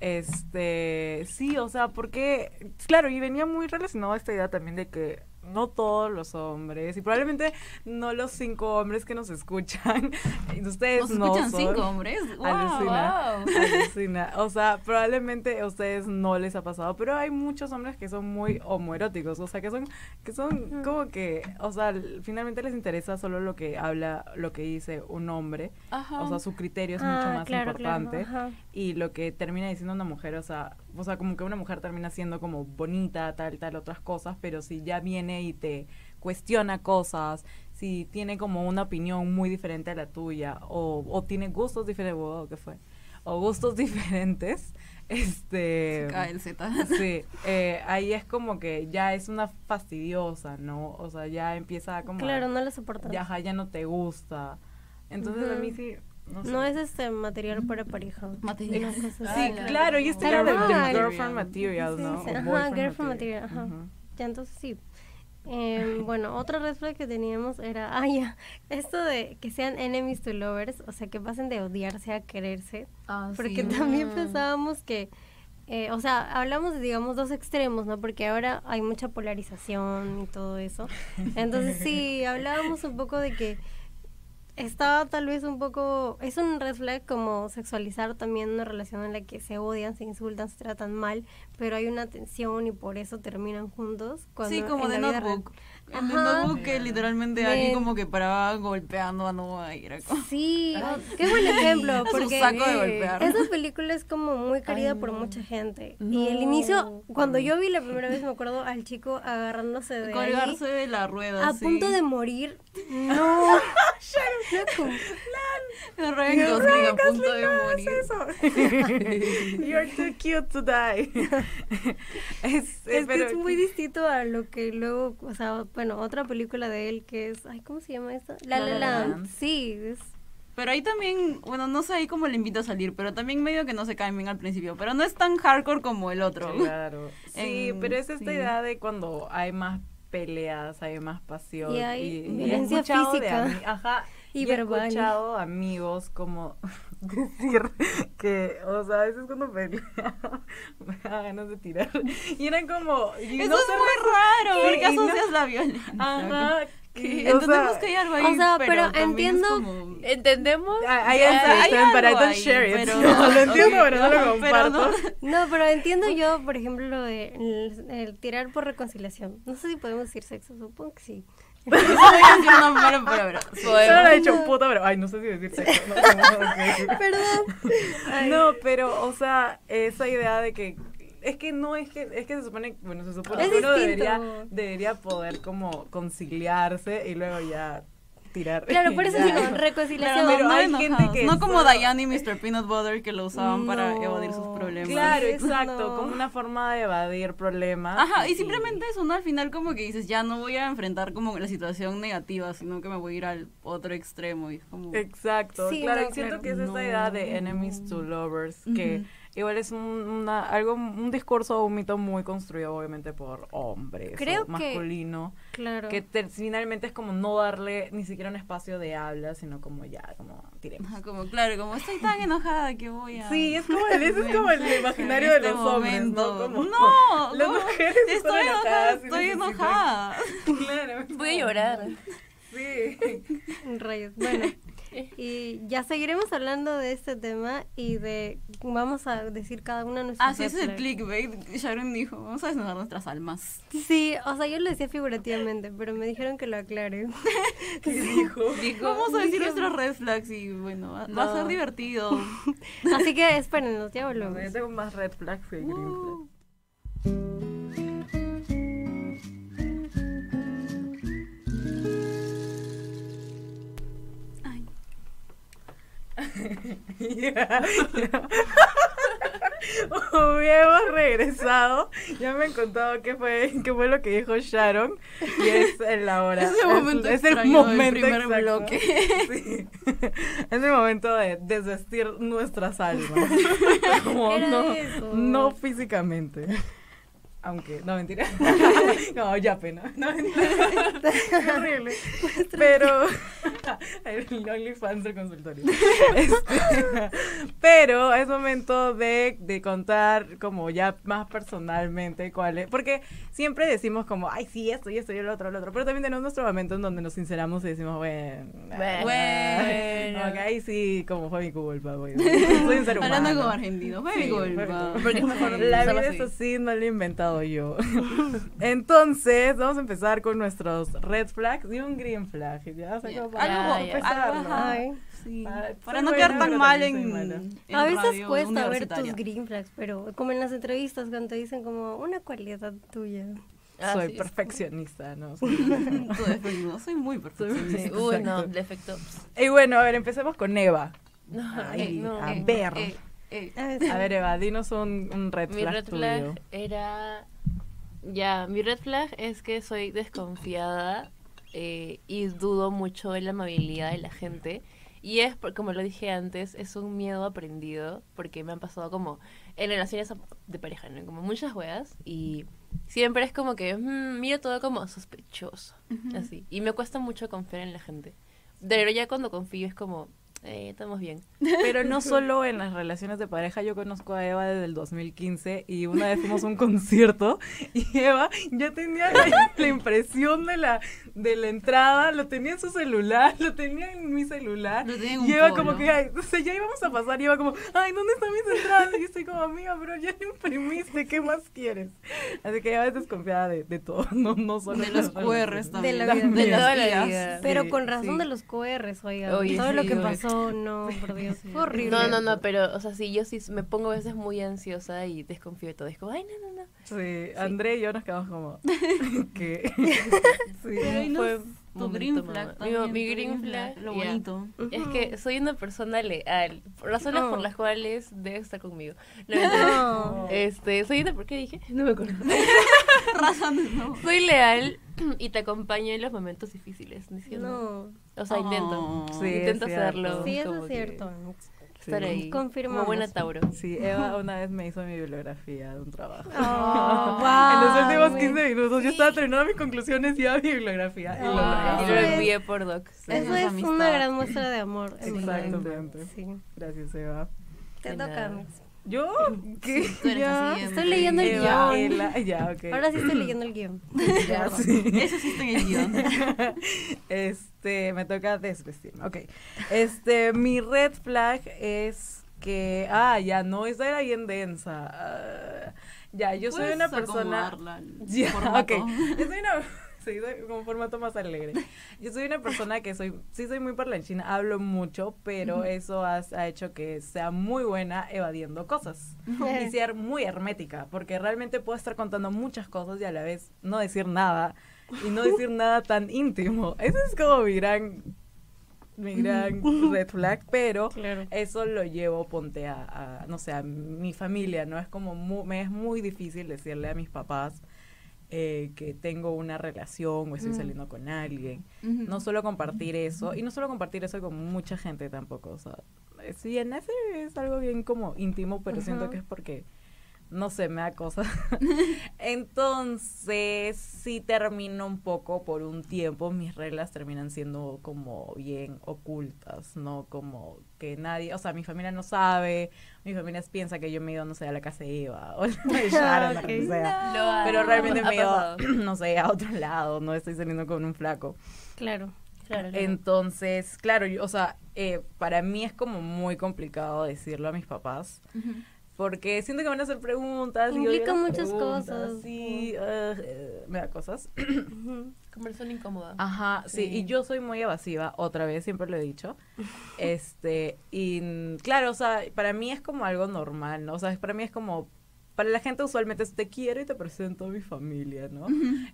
Este. Sí, o sea, porque. Claro, y venía muy relacionado a esta idea también de que no todos los hombres, y probablemente no los cinco hombres que nos escuchan, ustedes Nos no escuchan son- cinco hombres. Wow. Alucina. wow. Alucina. O sea, probablemente a ustedes no les ha pasado, pero hay muchos hombres que son muy homoeróticos, o sea, que son que son como que, o sea, finalmente les interesa solo lo que habla, lo que dice un hombre, Ajá. o sea, su criterio es Ah, mucho más claro, importante y lo que termina diciendo una mujer, o sea, o sea, como que una mujer termina siendo como bonita, tal, tal, otras cosas, pero si ya viene y te cuestiona cosas, si tiene como una opinión muy diferente a la tuya, o, o tiene gustos diferentes, wow, ¿qué fue? O gustos diferentes, este... Se cae el Z. Sí, eh, ahí es como que ya es una fastidiosa, ¿no? O sea, ya empieza como... a- Claro, no lo soportas. ya, ya no te gusta. Entonces a mí sí... No, sé. No es este material para pareja. Material. Cosa Sí. Ah, claro, y este Pero era de, girlfriend material, ¿no? sí, ajá, girlfriend material, ajá. Ya, entonces sí. Em, bueno, otra red flag que teníamos era, ah, ya, esto de que sean enemies to lovers, o sea, que pasen de odiarse a quererse. Ah, Porque sí. también pensábamos que, eh, o sea, hablamos de, digamos, dos extremos, ¿no? Porque ahora hay mucha polarización y todo eso. Entonces sí, hablábamos un poco de que estaba tal vez un poco, es un red flag como sexualizar también una relación en la que se odian, se insultan, se tratan mal, pero hay una tensión y por eso terminan juntos. Cuando Sí, como de real- Notebook. En The Ajá. Notebook que literalmente alguien como que paraba golpeando a Noah y era como... Sí, oh, qué buen ejemplo, Es porque saco de golpear. esa película es como muy querida Ay, por no. mucha gente. No. Y el inicio, cuando yo vi la primera vez, me acuerdo al chico agarrándose de ahí, Colgarse de la rueda, a sí. punto de morir. No. Loco. Ryan Gosling a punto de morir. You're too cute to die. es, eh, Es que pero- es muy distinto a lo que luego, o sea, bueno, otra película de él que es, ay, ¿cómo se llama esta? La La, La La Land. Land. Sí, es Pero ahí también, bueno, no sé ahí cómo le invito a salir, pero también medio que no se caen bien al principio. Pero no es tan hardcore como el otro. Claro. Sí, En- pero es esta sí. idea de cuando hay más peleas, hay más pasión. Y hay y violencia de física. ajá. y y he escuchado amigos como decir que, o sea, a veces cuando peleaba me da ganas de tirar. Y eran como. y Eso no es muy raro, ¿Qué? porque Y no- la violencia. Ajá. Que entendemos sea, que hay algo ahí, o sea, pero, pero entiendo- es como- ¿Entendemos? Ya, understand, hay but I don't ahí, share it. pero- No, lo entiendo, ok, pero no lo ajá, pero comparto. no- No, pero entiendo yo, por ejemplo, lo de el, el tirar por reconciliación. No sé si podemos decir sexo, supongo que sí. Eso una mala palabra. Solo lo he dicho No. puta, pero ay, no sé si decir sexo. No. Perdón. Ay. No, pero, o sea, esa idea de que es que no es que es que se supone, bueno, se supone Es que uno distinto. debería debería poder como conciliarse y luego ya tirar. Claro, por eso digo, reconciliación. Pero no hay enojados. gente que No como solo- Diane y Mr. Peanut Butter que lo usaban para evadir sus problemas. Claro, exacto, no. como una forma de evadir problemas. Ajá, y simplemente eso, ¿no? Al final como que dices, ya no voy a enfrentar como la situación negativa, sino que me voy a ir al otro extremo y es como... Exacto, Sí, claro, no, y siento claro. que es esta idea de enemies to lovers, que. Igual es un, una, algo, un discurso, un mito muy construido obviamente por hombres, Creo o que- masculino, Claro. que te- finalmente es como no darle ni siquiera un espacio de habla, sino como ya, como tiremos. Ajá, como, claro, como estoy tan enojada que voy a... Sí, es como el, ese es como el imaginario de este los hombres, ¿no? momento. Como, No, las no, mujeres estoy enojada, estoy enojada. Claro. Voy a llorar. Sí. Rayos. Bueno, Y ya seguiremos hablando de este tema y de vamos a decir cada una de nuestras Ah, sí, ese es el flags. clickbait. Sharon dijo, vamos a desnudar nuestras almas. Sí, o sea, yo lo decía figurativamente, pero me dijeron que lo aclare. ¿Qué dijo? Vamos a decir nuestros red flags y bueno, va, va a ser divertido. Así que espérenos, ya volvemos. yo tengo más red flags que green Uh. Ya, ya. Hubiéramos regresado. Ya me han contado qué fue, qué fue lo que dijo Sharon. Y es en la hora. Ese momento es, es el extraño del momento primer bloque. Sí. Es el momento de desvestir nuestras almas. Como no, no físicamente. Aunque, no mentira. No, ya pena. No, mentira. Qué horrible. Pero, el OnlyFans del consultorio. Este, pero es momento de, de contar como ya más personalmente cuál es. Porque siempre decimos como, ay, sí, esto y esto y el otro, el otro. Pero también tenemos nuestro momento en donde nos sinceramos y decimos, bueno, Bueno. Bueno. ahí sí, como fue mi culpa, güey. Soy un ser humano. Hablando como argentino, fue mi Sí, mi culpa. Porque es mejor La vida es así, no lo he inventado yo. Entonces, vamos a empezar con nuestros red flags y un green flag. Ya, o sea, Ya, como para algo- algo. Sí, no quedar tan mal en, A veces radio cuesta ver tus green flags, pero como en las entrevistas cuando te dicen como una cualidad tuya. Ah, Soy sí. perfeccionista, ¿no? Soy muy perfeccionista. Uy, no, Exacto. defecto. y bueno, a ver, empecemos con Eva. No, Ay, no. a Eh, ver. eh, eh. A ver, A ver, Eva, dinos un, un red Mi flag red tuyo. flag era. Ya, mi red flag es que soy desconfiada eh, y dudo mucho de la amabilidad de la gente. Y es, por- como lo dije antes, es un miedo aprendido porque me han pasado como en relaciones de pareja, ¿no? Como muchas weas y siempre es como que mm, miro todo como sospechoso, así. Y me cuesta mucho confiar en la gente. Pero ya cuando confío es como, eh, estamos bien. Pero no solo en las relaciones de pareja, yo conozco a Eva desde el 2015 y una vez fuimos a un concierto y Eva ya tenía la, la impresión de la, de la entrada, lo tenía en su celular, lo tenía en mi celular. Lo tenía en un y Eva polo. como que, ay, o sea, ya íbamos a pasar y Eva como, ay, ¿dónde están mis entradas? Y yo estoy como, amiga, pero ya lo imprimiste, ¿qué más quieres? Así que Eva es desconfiada de, de todo, no, no solo De los QRs también. De la vida. De De las toda la tías. vida. Pero Sí, con razón sí. de los QRs, oiga. Oye, todo sí, lo que oye. pasó, no, por Dios. Fue horrible. No, no, no, pero, o sea, sí, yo sí me pongo a veces muy ansiosa y desconfío de todo. Es como, ay, no, no, no. Sí, André y yo nos quedamos como, ¿qué? sí, Pero ahí no fue... tu green flag Mi- también, mi green flag, Lo bonito. Es que soy una persona leal. Por razones Oh. por las cuales debe estar conmigo. No. No. Este, soy una, ¿por qué dije? No me acuerdo. Razones, no. soy leal y te acompaño en los momentos difíciles. ¿no? No. O sea, intento. Oh. Sí, intento hacerlo. Sí, eso es cierto. Estar Sí. ahí. Confirmamos. Como buena Tauro. Sí, Eva una vez me hizo mi bibliografía de un trabajo. Oh, en los wow, últimos güey. 15 minutos yo estaba terminando mis conclusiones y a mi bibliografía. y lo Ah, Y lo envié por doc. Sí. Eso es una gran muestra de amor. Exactamente. Sí. Gracias, Eva. Te toca. Mix. ¿Yo? ¿Qué? tú eres Ya. Estoy leyendo el Eva, guion. Ela- ya, ok. Ahora sí estoy leyendo el guion. Ya, sí. Eso sí está en el guion. Este, me toca desvestirme. Ok. Este, mi red flag es que. Ah, ya, no, esa era bien densa. Ah, ya, yo soy una persona. Ya, ok. Yo soy una. Sí, soy como formato más alegre. Yo soy una persona que soy, sí soy muy parlanchina, hablo mucho, pero eso has- ha hecho que sea muy buena evadiendo cosas y ser muy hermética, porque realmente puedo estar contando muchas cosas y a la vez no decir nada y no decir nada tan íntimo. Eso es como mi gran, mi gran red flag, pero Claro. eso lo llevo, ponte a, a, no sé, a mi familia, ¿no? Es como, mu- me es muy difícil decirle a mis papás eh, que tengo una relación o estoy Mm. saliendo con alguien. No solo compartir eso, y no solo compartir eso con mucha gente tampoco, o sea, es bien, ese es algo bien como íntimo, pero siento que es porque, no sé, me da cosa. Entonces, sí termino un poco por un tiempo, mis reglas terminan siendo como bien ocultas, ¿no? Como que nadie, o sea, mi familia no sabe, mi familia piensa que yo me he ido, no sé, a la casa de Eva, o de Sharon, o lo que Ok. sea. Ha- Pero realmente me he ido, no sé, a otro lado, no estoy saliendo con un flaco. Claro. Claro, claro. Entonces, claro, yo- o sea, eh, para mí es como muy complicado decirlo a mis papás. Porque siento que van a hacer preguntas. y Implica las muchas preguntas, cosas. Sí, eh, me da cosas. Ujú. Conversación incómoda. Ajá, sí. Sí. y yo soy muy evasiva, otra vez, siempre lo he dicho. Este, y claro, o sea, para mí es como algo normal, ¿no? O sea, para mí es como, para la gente usualmente es te quiero y te presento a mi familia, ¿no?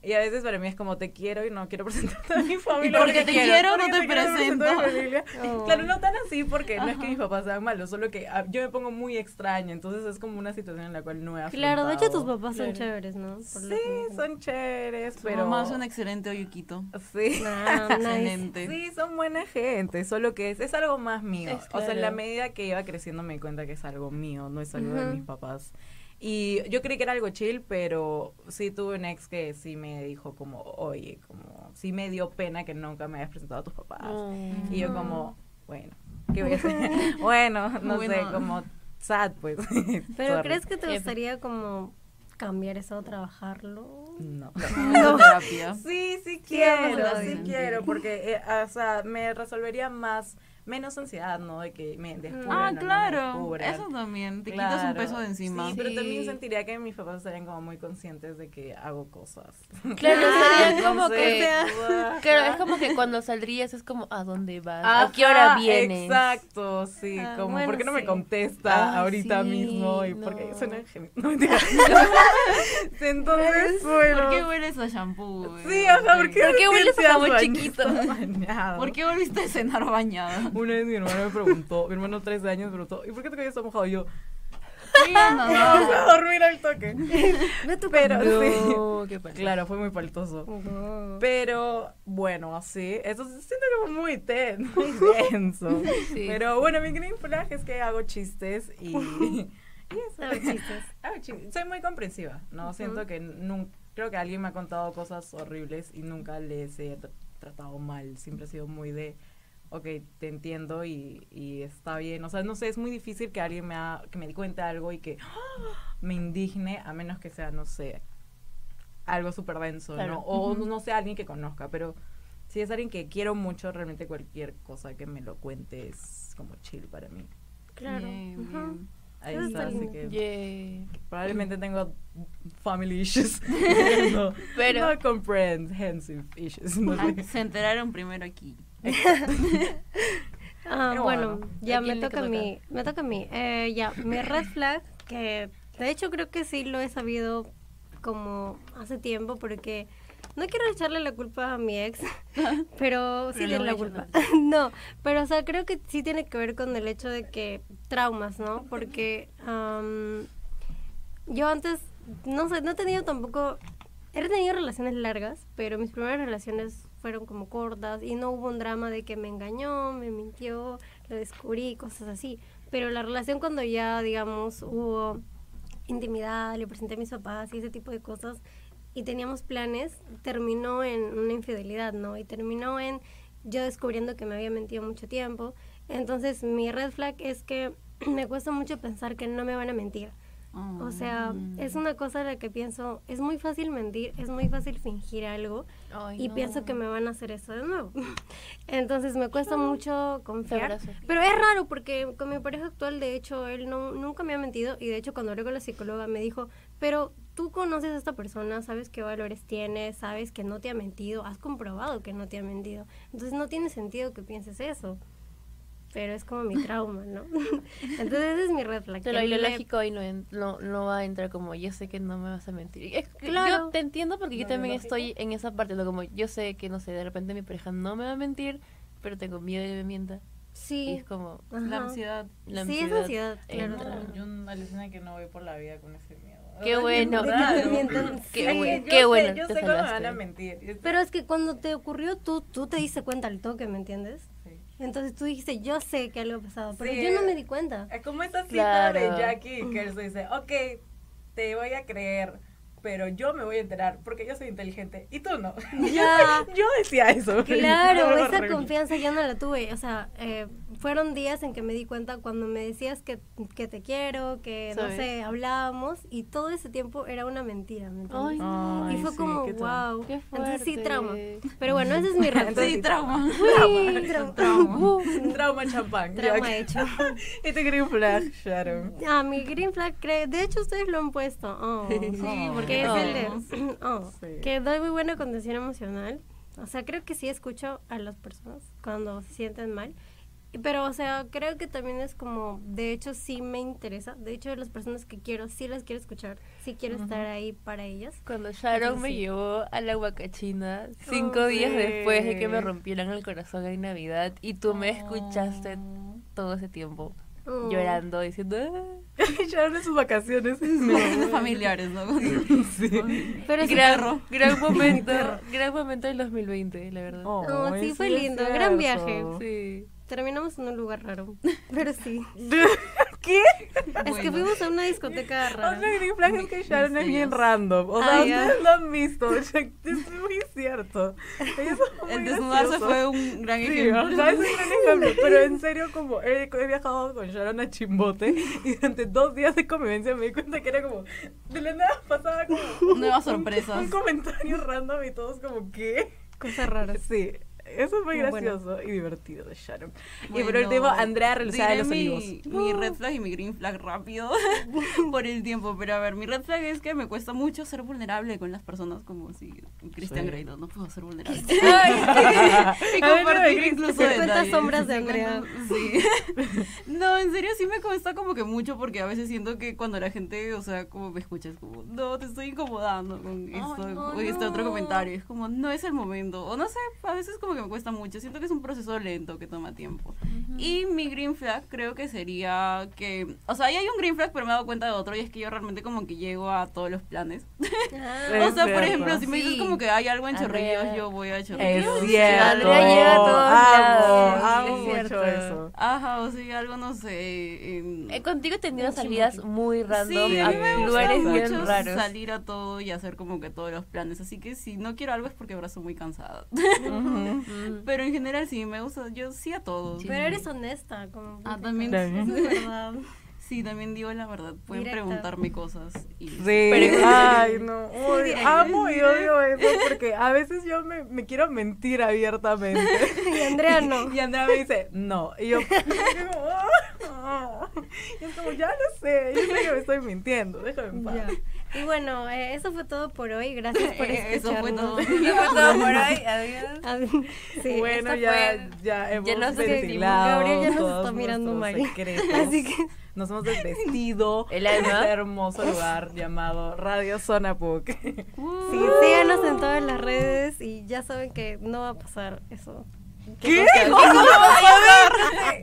Y a veces para mí es como te quiero y no quiero presentarte a mi familia. porque te quiero, no porque te quiero presentar a mi presento. familia. Oh. Claro, no tan así porque no es que mis papás sean malos, solo que ah, yo me pongo muy extraña, entonces es como una situación en la cual no he Claro, de hecho tus afrontado. papás son Claro. chéveres, ¿no? Por Sí, que- son chéveres, Tu pero... mamá es un excelente oyuquito. Sí. Ah, nice. Excelente. Sí, son buena gente, solo que es, es algo más mío. Es O sea, en la medida que iba creciendo me di cuenta que es algo mío, no es algo de Ujú. mis papás. Y yo creí que era algo chill, pero sí tuve un ex que sí me dijo como, oye, como, sí me dio pena que nunca me hayas presentado a tus papás. Y yo como, bueno, ¿qué voy a hacer? bueno, no sé, como sad, pues. Pero Sorry. ¿crees que te gustaría como cambiar eso o trabajarlo? No. No. Sí, sí quiero, sí quiero, porque, eh, o sea, me resolvería más, menos ansiedad, ¿no? De que me descubran Ah, o no me claro. descubran. Eso también. Te quitas un Claro. peso de encima. Sí, pero también sentiría que mis papás estarían como muy conscientes de que hago cosas. Claro, sería como que... Claro, es como que cuando saldrías es como, ¿a dónde vas? Ajá, ¿A qué hora vienes? Exacto, sí, Ah, como, bueno, ¿por qué no me contesta Ah, ahorita sí, mismo? Y porque no. suena genial. No, mentira. Entonces, bueno. ¿Por qué hueles a shampoo? Sí, ajá, ¿por qué, ¿Por qué hueles a jabón bañado? chiquito? bañado? ¿Por qué volviste a cenar bañada? Una vez mi hermano me preguntó, mi hermano de 13 años me preguntó, ¿y por qué te cabello está mojado? Y yo, Sí, no, a no. dormir al toque. Ve tu Pero sí. No, qué pasa. Claro, fue muy paltoso. Ujú. Pero bueno, así, eso se siente como muy ten, muy denso. Sí. Pero bueno, mi green flag es que hago chistes y, y eso. Hago chistes. Hago chistes. Soy muy comprensiva, ¿no? Siento que nunca, creo que alguien me ha contado cosas horribles y nunca les he tr- tratado mal. Siempre he sido muy de, ok, te entiendo y, y está bien. O sea, no sé, es muy difícil que alguien me, ha, que me di cuenta de algo y que ¡ah! me indigne, a menos que sea, no sé, algo súper denso, Claro. ¿no? O no sé, alguien que conozca, pero si es alguien que quiero mucho, realmente cualquier cosa que me lo cuente es como chill para mí. Claro. Ahí está, así que Yeah. probablemente tengo family issues. no, Pero- no comprehensive issues. No sé. Se enteraron primero aquí. Ah, bueno, bueno, ya ¿a me toca a toca? mí. Me toca a mí. Eh, ya, mi red flag, que de hecho creo que sí lo he sabido como hace tiempo, porque no quiero echarle la culpa a mi ex, pero sí Pero tiene la culpa. no, pero o sea, creo que sí tiene que ver con el hecho de que traumas, ¿no? Porque am, yo antes, no sé, no he tenido tampoco, he tenido relaciones largas, pero mis primeras relaciones fueron como cortas y no hubo un drama de que me engañó, me mintió, lo descubrí, cosas así. Pero la relación cuando ya, digamos, hubo intimidad, le presenté a mis papás y ese tipo de cosas y teníamos planes, terminó en una infidelidad, ¿no? Y terminó en yo descubriendo que me había mentido mucho tiempo. Entonces mi red flag es que me cuesta mucho pensar que no me van a mentir. O sea, es una cosa en la que pienso, es muy fácil mentir, es muy fácil fingir algo Ay, y no. pienso que me van a hacer eso de nuevo. Entonces me cuesta mucho confiar. Pero es raro porque con mi pareja actual, de hecho, él no, nunca me ha mentido y de hecho cuando hablé con la psicóloga me dijo, pero tú conoces a esta persona, sabes qué valores tiene, sabes que no te ha mentido, has comprobado que no te ha mentido. Entonces no tiene sentido que pienses eso. Pero es como mi trauma, ¿no? Entonces ese es mi red flag. Pero lo me- lógico ahí no, en- no, no va a entrar como yo sé que no me vas a mentir. Es Claro. Yo te entiendo porque yo No, también lógico. estoy en esa parte, ¿no? como yo sé que, no sé, de repente mi pareja no me va a mentir, pero tengo miedo de que me mienta. Y Sí. es como... Ajá. La ansiedad. La sí, es ansiedad, claro. Yo alucina que no voy por la vida con ese miedo. Qué bueno. Qué sí. bueno, yo qué sé, bueno, Yo te sé me van a mentir. Pero es que cuando te ocurrió, tú, tú te diste cuenta al toque, ¿me entiendes? Entonces tú dijiste, yo sé que algo ha pasado, pero Sí. yo no me di cuenta. Es como esa cita Claro. de Jackie que él se dice, ok, te voy a creer, pero yo me voy a enterar porque yo soy inteligente y tú no. Ya. yo decía eso. Claro, esa confianza yo no la tuve. O sea, eh, fueron días en que me di cuenta cuando me decías que, que te quiero, que no sé, hablábamos y todo ese tiempo era una mentira, ¿me entiendes? Ay, Ay, y fue sí, como, qué wow. Qué Entonces sí, trauma. Pero bueno, ese es mi reto. Sí, trauma. Uy, trauma. Trauma. Trauma champán. Trauma hecho. Este green flag, Sharon. Ah, mi green flag, cre- de hecho ustedes lo han puesto. Oh. Sí, porque que es el de oh, Sí. que doy muy buena contención emocional. O sea, creo que sí escucho a las personas cuando se sienten mal. Pero, o sea, creo que también es como, de hecho, sí me interesa. De hecho, las personas que quiero, sí las quiero escuchar. Sí quiero estar ahí para ellas. Cuando Sharon me Sí. llevó a la Huacachina cinco Oh, días sí. después de que me rompieran el corazón en Navidad y tú me escuchaste Oh. todo ese tiempo Oh. llorando, diciendo... "Ah". Sharon en sus vacaciones. Vacaciones familiares, ¿no? Pero sí, gran, gran momento, gran momento del 2020, la verdad. Oh, No, sí, fue lindo, gran viaje. Sí. Terminamos en un lugar raro. Pero sí. ¿Qué? Es que fuimos a una discoteca rara. Otro green flag es que Sharon es bien random. O sea, Ah, ya. ustedes lo han visto. Es muy cierto. El desnudarse fue un gran Sí, ejemplo. es un gran ejemplo. Pero en serio, como he, he viajado con Sharon a Chimbote y durante dos días de convivencia me di cuenta que era como. De la nada pasaba como. Nuevas un- sorpresas. Un, comentario random y todos como, ¿qué? Cosas raras. Sí. Eso es muy Bueno. gracioso y divertido de Sharon. y por Bueno, último, Andrea realizada de los mi, olivos. Mi red flag y mi green flag rápido por el tiempo. Pero a ver, mi red flag es que me cuesta mucho ser vulnerable con las personas como si Christian Sí. Grey, no, no puedo ser vulnerable. Y ver, compartir no, incluso detalles. sombras de Andrea. Sí. No, en serio sí me cuesta como que mucho porque a veces siento que cuando la gente, o sea, como me escucha es como, no, te estoy incomodando con esto no, o este otro no. comentario. Es como, no es el momento. O no sé, a veces como que me cuesta mucho. Siento que es un proceso lento que toma tiempo. Y mi green flag creo que sería que, o sea, ahí hay un green flag, pero me he dado cuenta de otro y es que yo realmente como que llego a todos los planes. Ah, Es o sea, por ejemplo, si me dices Sí. como que hay algo en. Chorrillos, yo voy a Es Chorrillos. cierto. Andrea llega a todos amo, lados. Amo Es mucho cierto. eso. Ajá, o sea, algo no sé. Eh, contigo he tenido salidas muy random Sí, a mí me gusta lugares mucho bien raros. salir a todo y hacer como que todos los planes. Así que si no quiero algo es porque ahora estoy muy cansada. Ujú. Mm. Pero en general sí, me gusta. Yo sí a todos. Pero eres honesta. Como Ah, también. También. Es verdad. Sí, también digo la verdad. Pueden Directa. preguntarme cosas. Y Sí, Pero- ay, no. Uy, amo y odio eso porque a veces yo me, me quiero mentir abiertamente. Y Andrea no. Y Andrea me dice, no. Y yo, como, "Ah, ah". Y es como, ya lo sé, yo sé que me estoy mintiendo, déjame en paz. Ya. Y bueno, eh, eso fue todo por hoy. Gracias por Eh, eso fue escucharnos. todo. Eso fue todo por hoy. Adiós. Sí, bueno, ya, fue- ya hemos ya nos ventilado Gabriel ya nos todos está mirando mal. Así que Nos hemos desvestido en este hermoso lugar llamado Radio Zona Puc. sí, síganos en todas las redes y ya saben que no va a pasar eso. ¿Qué?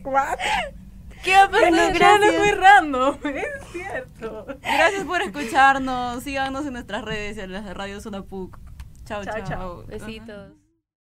What? ¿Qué va a pasar? Bueno, no gracias. es muy random, es cierto. Gracias por escucharnos. Síganos en nuestras redes y en las de Radio Zona PUC. Chao, Chao, chao. chao. Besitos.